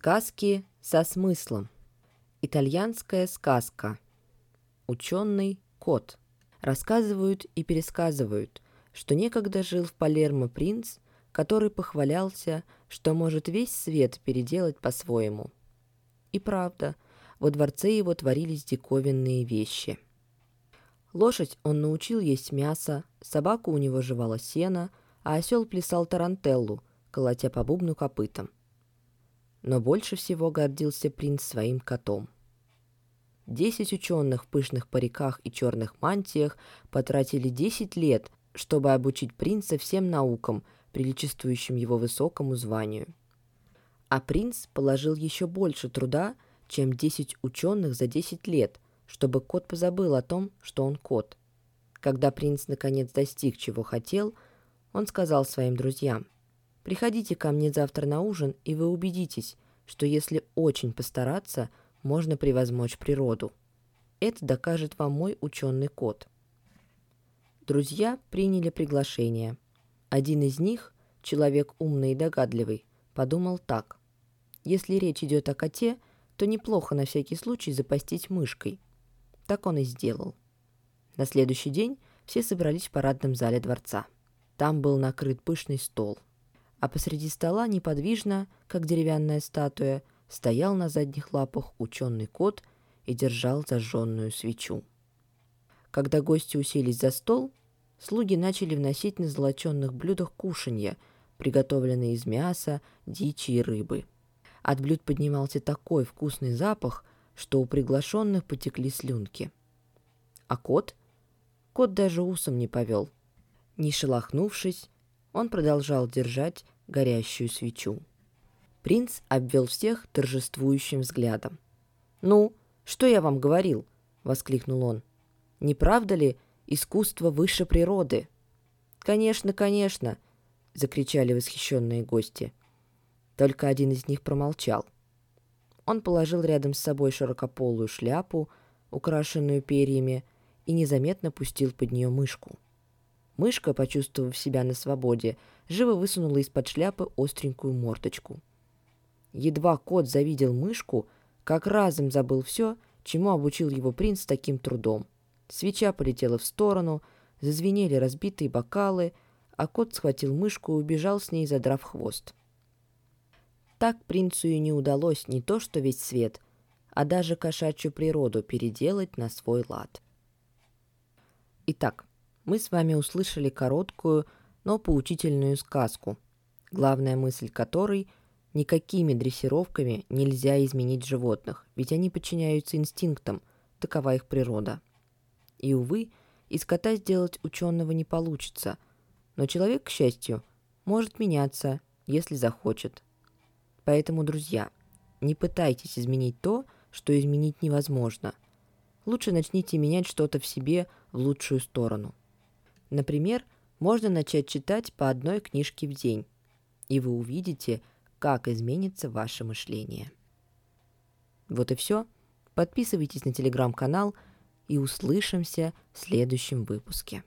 Сказки со смыслом. Итальянская сказка. Ученый кот. Рассказывают и пересказывают, что некогда жил в Палермо принц, который похвалялся, что может весь свет переделать по-своему. И правда, во дворце его творились диковинные вещи. Лошадь он научил есть мясо, собаку у него жевала сено, а осел плясал тарантеллу, колотя по бубну копытом но больше всего гордился принц своим котом. Десять ученых в пышных париках и черных мантиях потратили десять лет, чтобы обучить принца всем наукам, приличествующим его высокому званию. А принц положил еще больше труда, чем десять ученых за десять лет, чтобы кот позабыл о том, что он кот. Когда принц наконец достиг, чего хотел, он сказал своим друзьям – Приходите ко мне завтра на ужин, и вы убедитесь, что если очень постараться, можно превозмочь природу. Это докажет вам мой ученый кот. Друзья приняли приглашение. Один из них, человек умный и догадливый, подумал так. Если речь идет о коте, то неплохо на всякий случай запастись мышкой. Так он и сделал. На следующий день все собрались в парадном зале дворца. Там был накрыт пышный стол – а посреди стола неподвижно, как деревянная статуя, стоял на задних лапах ученый кот и держал зажженную свечу. Когда гости уселись за стол, слуги начали вносить на золоченных блюдах кушанья, приготовленные из мяса, дичи и рыбы. От блюд поднимался такой вкусный запах, что у приглашенных потекли слюнки. А кот? Кот даже усом не повел. Не шелохнувшись, он продолжал держать горящую свечу. Принц обвел всех торжествующим взглядом. «Ну, что я вам говорил?» — воскликнул он. «Не правда ли искусство выше природы?» «Конечно, конечно!» — закричали восхищенные гости. Только один из них промолчал. Он положил рядом с собой широкополую шляпу, украшенную перьями, и незаметно пустил под нее мышку. Мышка, почувствовав себя на свободе, живо высунула из-под шляпы остренькую мордочку. Едва кот завидел мышку, как разом забыл все, чему обучил его принц таким трудом. Свеча полетела в сторону, зазвенели разбитые бокалы, а кот схватил мышку и убежал с ней, задрав хвост. Так принцу и не удалось не то что весь свет, а даже кошачью природу переделать на свой лад. Итак, мы с вами услышали короткую, но поучительную сказку, главная мысль которой – никакими дрессировками нельзя изменить животных, ведь они подчиняются инстинктам, такова их природа. И, увы, из кота сделать ученого не получится, но человек, к счастью, может меняться, если захочет. Поэтому, друзья, не пытайтесь изменить то, что изменить невозможно. Лучше начните менять что-то в себе в лучшую сторону. Например, можно начать читать по одной книжке в день, и вы увидите, как изменится ваше мышление. Вот и все. Подписывайтесь на телеграм-канал и услышимся в следующем выпуске.